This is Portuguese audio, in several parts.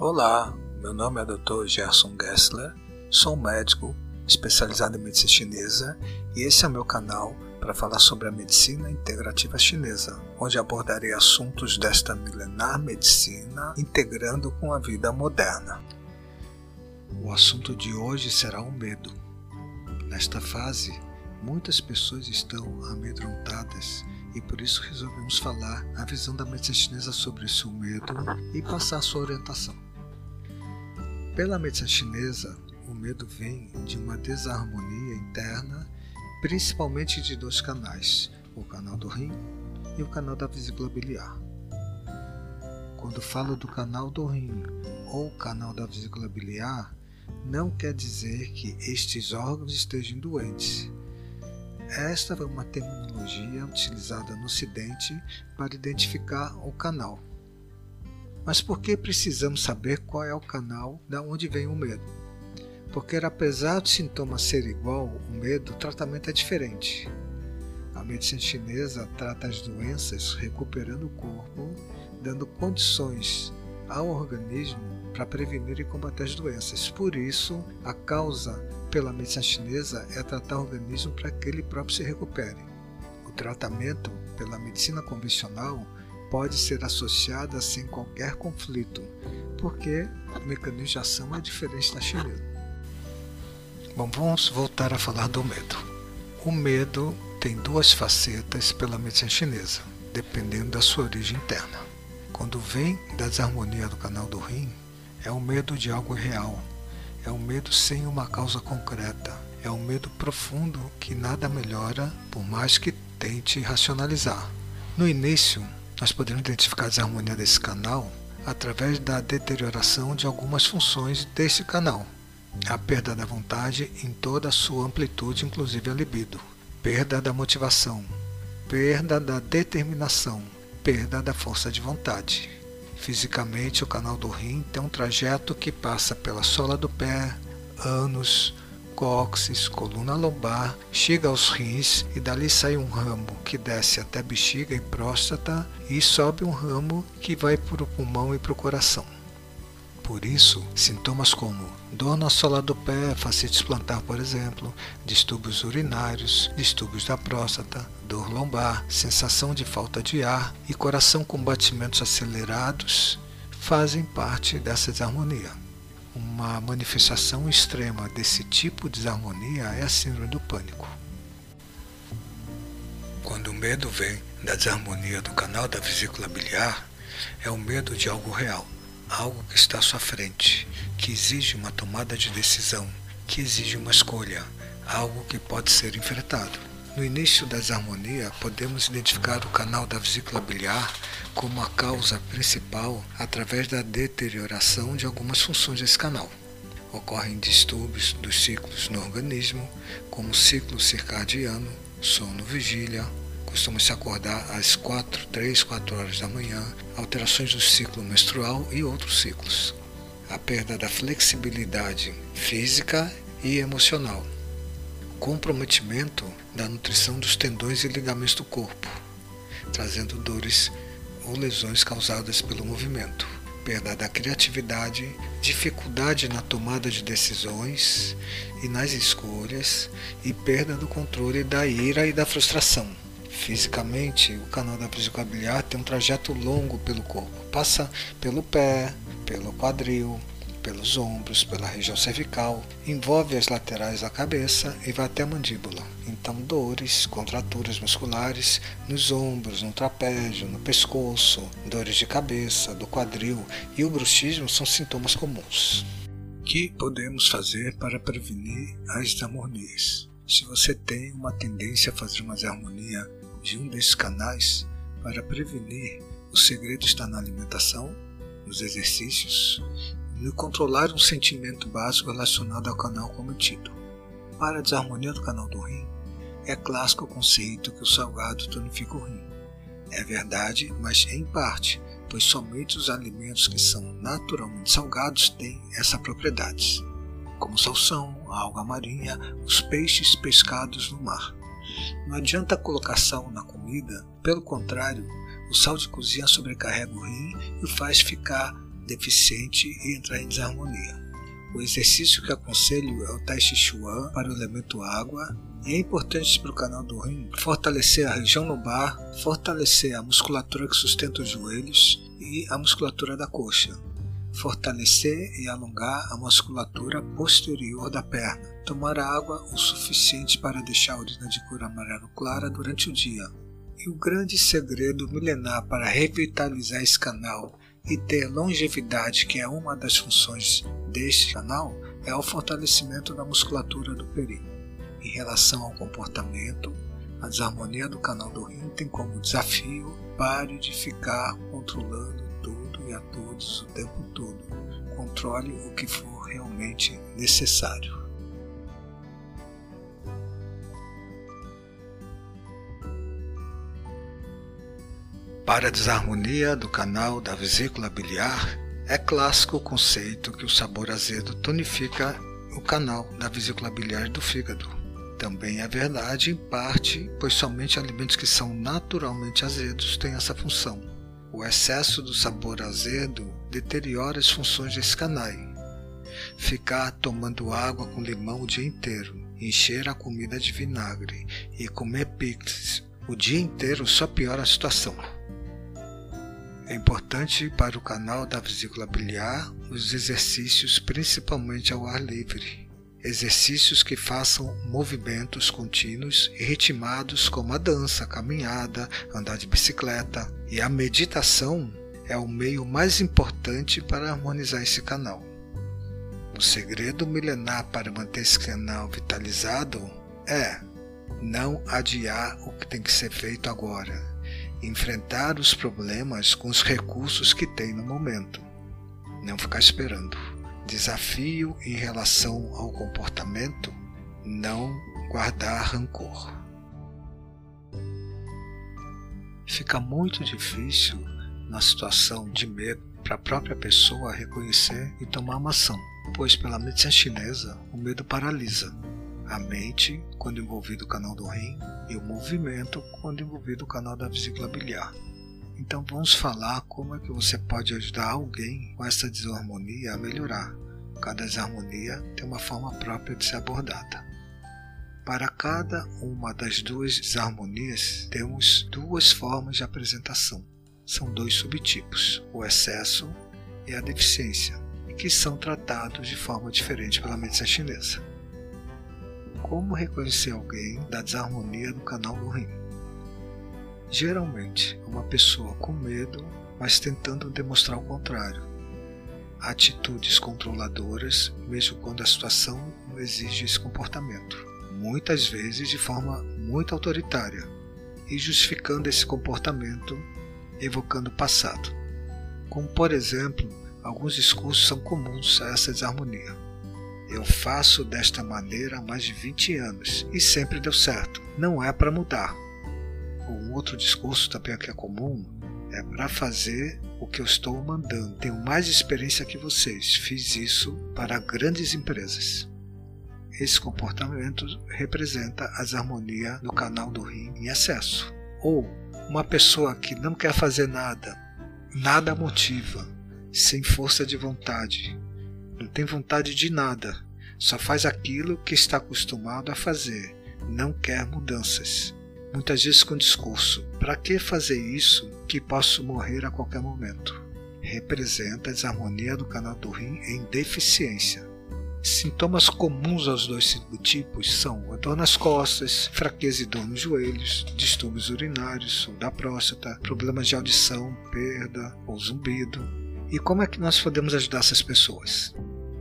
Olá, meu nome é Dr. Gerson Gessler, sou médico especializado em medicina chinesa e esse é o meu canal para falar sobre a medicina integrativa chinesa, onde abordarei assuntos desta milenar medicina integrando com a vida moderna. O assunto de hoje será o medo. Nesta fase, muitas pessoas estão amedrontadas e por isso resolvemos falar a visão da medicina chinesa sobre esse medo e passar sua orientação. Pela medicina chinesa, o medo vem de uma desarmonia interna, principalmente de dois canais, o canal do rim e o canal da vesícula biliar. Quando falo do canal do rim ou canal da vesícula biliar, não quer dizer que estes órgãos estejam doentes. Esta foi uma terminologia utilizada no Ocidente para identificar o canal. Mas por que precisamos saber qual é o canal da onde vem o medo? Porque apesar do sintoma ser igual, o medo, o tratamento é diferente. A medicina chinesa trata as doenças recuperando o corpo, dando condições ao organismo para prevenir e combater as doenças. Por isso, a causa pela medicina chinesa é tratar o organismo para que ele próprio se recupere. O tratamento pela medicina convencional pode ser associada sem qualquer conflito, porque o mecanismo de ação é diferente da chinesa. Bom, vamos voltar a falar do medo. O medo tem duas facetas pela medicina chinesa, dependendo da sua origem interna. Quando vem da desarmonia do canal do rim, é o medo de algo real, é o medo sem uma causa concreta, é o medo profundo que nada melhora por mais que tente racionalizar. No início, nós podemos identificar a desarmonia desse canal através da deterioração de algumas funções desse canal. A perda da vontade em toda a sua amplitude, inclusive a libido. Perda da motivação. Perda da determinação. Perda da força de vontade. Fisicamente, o canal do rim tem um trajeto que passa pela sola do pé, ânus, cóccix, coluna lombar, chega aos rins e dali sai um ramo que desce até bexiga e próstata e sobe um ramo que vai para o pulmão e para o coração. Por isso, sintomas como dor na sola do pé, fascites plantar, por exemplo, distúrbios urinários, distúrbios da próstata, dor lombar, sensação de falta de ar e coração com batimentos acelerados fazem parte dessa desarmonia. Uma manifestação extrema desse tipo de desarmonia é a síndrome do pânico. Quando o medo vem da desarmonia do canal da vesícula biliar, é o medo de algo real, algo que está à sua frente, que exige uma tomada de decisão, que exige uma escolha, algo que pode ser enfrentado. No início da desarmonia, podemos identificar o canal da vesícula biliar como a causa principal através da deterioração de algumas funções desse canal. Ocorrem distúrbios dos ciclos no organismo, como o ciclo circadiano, sono-vigília, costuma se acordar às 4, 3, 4 horas da manhã, alterações do ciclo menstrual e outros ciclos. A perda da flexibilidade física e emocional. Comprometimento da nutrição dos tendões e ligamentos do corpo, trazendo dores ou lesões causadas pelo movimento, perda da criatividade, dificuldade na tomada de decisões e nas escolhas e perda do controle da ira e da frustração. Fisicamente, o canal da vesícula biliar tem um trajeto longo pelo corpo, passa pelo pé, pelo quadril, pelos ombros, pela região cervical, envolve as laterais da cabeça e vai até a mandíbula. Então, dores, contraturas musculares nos ombros, no trapézio, no pescoço, dores de cabeça, do quadril e o bruxismo são sintomas comuns. O que podemos fazer para prevenir as desarmonias? Se você tem uma tendência a fazer uma desarmonia de um desses canais, para prevenir, o segredo está na alimentação, nos exercícios, e controlar um sentimento básico relacionado ao canal cometido. Para a desarmonia do canal do rim, é clássico o conceito que o salgado tonifica o rim. É verdade, mas em parte, pois somente os alimentos que são naturalmente salgados têm essa propriedade, como salsão, a alga marinha, os peixes pescados no mar. Não adianta colocar sal na comida, pelo contrário, o sal de cozinha sobrecarrega o rim e o faz ficar deficiente e entrar em desarmonia. O exercício que aconselho é o Tai Chi Chuan para o elemento água e é importante para o canal do rim fortalecer a região lombar, fortalecer a musculatura que sustenta os joelhos e a musculatura da coxa, fortalecer e alongar a musculatura posterior da perna, tomar água o suficiente para deixar a urina de cor amarelo clara durante o dia. E o grande segredo milenar para revitalizar esse canal e ter longevidade, que é uma das funções deste canal, é o fortalecimento da musculatura do períneo. Em relação ao comportamento, a desarmonia do canal do rim tem como desafio pare de ficar controlando tudo e a todos o tempo todo. Controle o que for realmente necessário. Para a desarmonia do canal da vesícula biliar, é clássico o conceito que o sabor azedo tonifica o canal da vesícula biliar do fígado. Também é verdade em parte, pois somente alimentos que são naturalmente azedos têm essa função. O excesso do sabor azedo deteriora as funções desse canal. Ficar tomando água com limão o dia inteiro, encher a comida de vinagre e comer picles o dia inteiro só piora a situação. É importante para o canal da vesícula biliar os exercícios principalmente ao ar livre. Exercícios que façam movimentos contínuos e ritmados como a dança, a caminhada, andar de bicicleta. E a meditação é o meio mais importante para harmonizar esse canal. O segredo milenar para manter esse canal vitalizado é não adiar o que tem que ser feito agora enfrentar os problemas com os recursos que tem no momento. Não ficar esperando. Desafio em relação ao comportamento: não guardar rancor. Fica muito difícil na situação de medo para a própria pessoa reconhecer e tomar uma ação, pois pela medicina chinesa o medo paralisa a mente quando envolvido o canal do rim e o movimento quando envolvido o canal da vesícula biliar. Então vamos falar como é que você pode ajudar alguém com essa desarmonia a melhorar. Cada desarmonia tem uma forma própria de ser abordada. Para cada uma das duas desarmonias, temos duas formas de apresentação. São dois subtipos, o excesso e a deficiência, que são tratados de forma diferente pela medicina chinesa. Como reconhecer alguém da desarmonia do canal do rim? Geralmente, uma pessoa com medo, mas tentando demonstrar o contrário. Atitudes controladoras, mesmo quando a situação não exige esse comportamento. Muitas vezes de forma muito autoritária e justificando esse comportamento evocando o passado. Como, por exemplo, alguns discursos são comuns a essa desarmonia. Eu faço desta maneira há mais de 20 anos e sempre deu certo. Não é para mudar. Um outro discurso também que é comum é para fazer o que eu estou mandando. Tenho mais experiência que vocês. Fiz isso para grandes empresas. Esse comportamento representa a desarmonia no canal do rim em excesso. Ou uma pessoa que não quer fazer nada, nada motiva, sem força de vontade, não tem vontade de nada, só faz aquilo que está acostumado a fazer, não quer mudanças. Muitas vezes com discurso: para que fazer isso que posso morrer a qualquer momento? Representa a desarmonia do canal do rim em deficiência. Sintomas comuns aos dois tipos são dor nas costas, fraqueza e dor nos joelhos, distúrbios urinários ou da próstata, problemas de audição, perda ou zumbido. E como é que nós podemos ajudar essas pessoas?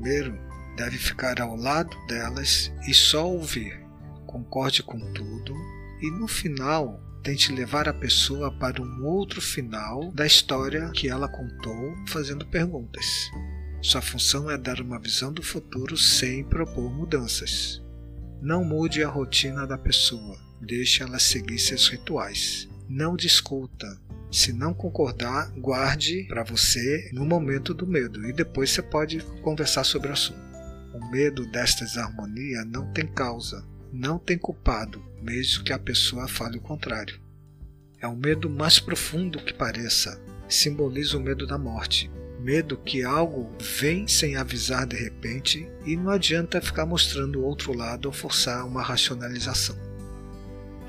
Primeiro, deve ficar ao lado delas e só ouvir. Concorde com tudo e no final tente levar a pessoa para um outro final da história que ela contou, fazendo perguntas. Sua função é dar uma visão do futuro sem propor mudanças. Não mude a rotina da pessoa, deixe ela seguir seus rituais. Não discuta, se não concordar, guarde para você no momento do medo e depois você pode conversar sobre o assunto. O medo desta desarmonia não tem causa, não tem culpado, mesmo que a pessoa fale o contrário. É um medo mais profundo que pareça. Simboliza o medo da morte. medo que algo vem sem avisar de repente e não adianta ficar mostrando o outro lado ou forçar uma racionalização.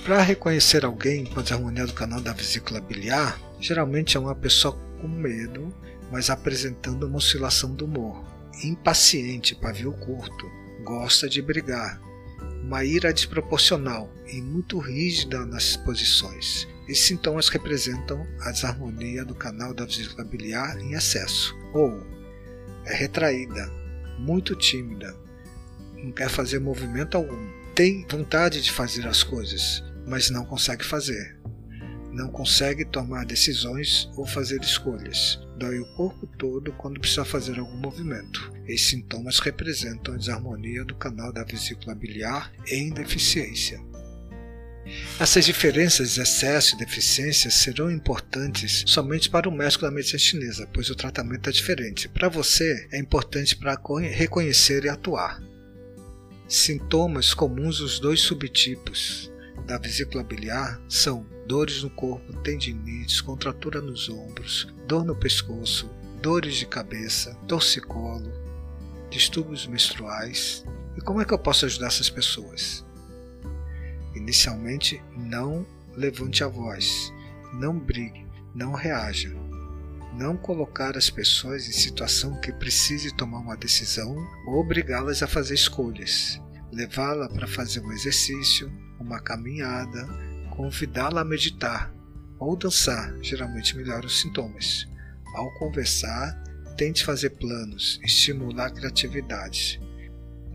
Para reconhecer alguém com a desarmonia do canal da vesícula biliar, geralmente é uma pessoa com medo, mas apresentando uma oscilação do humor, impaciente, pavio curto, gosta de brigar, uma ira desproporcional e muito rígida nas posições. Esses sintomas representam a desarmonia do canal da vesícula biliar em excesso, ou é retraída, muito tímida, não quer fazer movimento algum, tem vontade de fazer as coisas, mas não consegue fazer. Não consegue tomar decisões ou fazer escolhas. Dói o corpo todo quando precisa fazer algum movimento. Esses sintomas representam a desarmonia do canal da vesícula biliar em deficiência. Essas diferenças excesso e deficiência serão importantes somente para o médico da medicina chinesa, pois o tratamento é diferente. Para você, é importante para reconhecer e atuar. Sintomas comuns dos dois subtipos da vesícula biliar são dores no corpo, tendinites, contratura nos ombros, dor no pescoço, dores de cabeça, torcicolo, distúrbios menstruais. E como é que eu posso ajudar essas pessoas? Inicialmente, não levante a voz, não brigue, não reaja. Não colocar as pessoas em situação que precise tomar uma decisão ou obrigá-las a fazer escolhas. Levá-la para fazer um exercício, uma caminhada, convidá-la a meditar ou dançar, geralmente melhora os sintomas. Ao conversar, tente fazer planos, estimular a criatividade.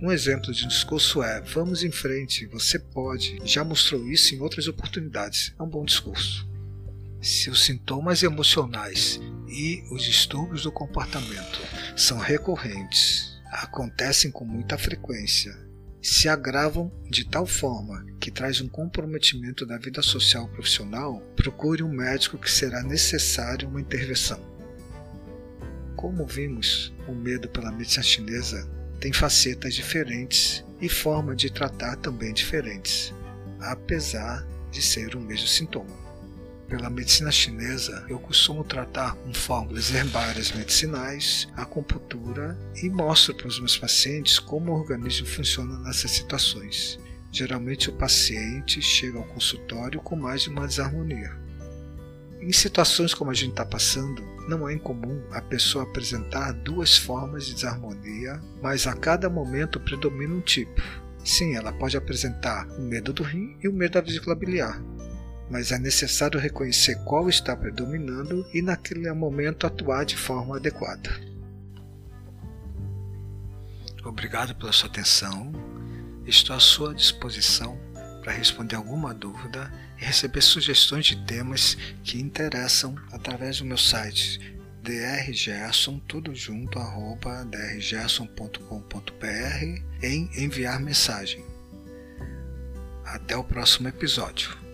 Um exemplo de discurso é: vamos em frente, você pode, já mostrou isso em outras oportunidades. É um bom discurso. Se os sintomas emocionais e os distúrbios do comportamento são recorrentes, acontecem com muita frequência se agravam de tal forma que traz um comprometimento da vida social profissional, procure um médico que será necessário uma intervenção. Como vimos, o medo pela medicina chinesa tem facetas diferentes e forma de tratar também diferentes, apesar de ser o mesmo sintoma pela medicina chinesa, eu costumo tratar com fórmulas herbárias medicinais, acupuntura e mostro para os meus pacientes como o organismo funciona nessas situações. Geralmente o paciente chega ao consultório com mais de uma desarmonia. Em situações como a gente está passando, não é incomum a pessoa apresentar duas formas de desarmonia, mas a cada momento predomina um tipo. Sim, ela pode apresentar o medo do rim e o medo da vesícula biliar, mas é necessário reconhecer qual está predominando e, naquele momento, atuar de forma adequada. Obrigado pela sua atenção. Estou à sua disposição para responder alguma dúvida e receber sugestões de temas que interessam através do meu site drgerson, tudo drgerson.com.br em enviar mensagem. Até o próximo episódio.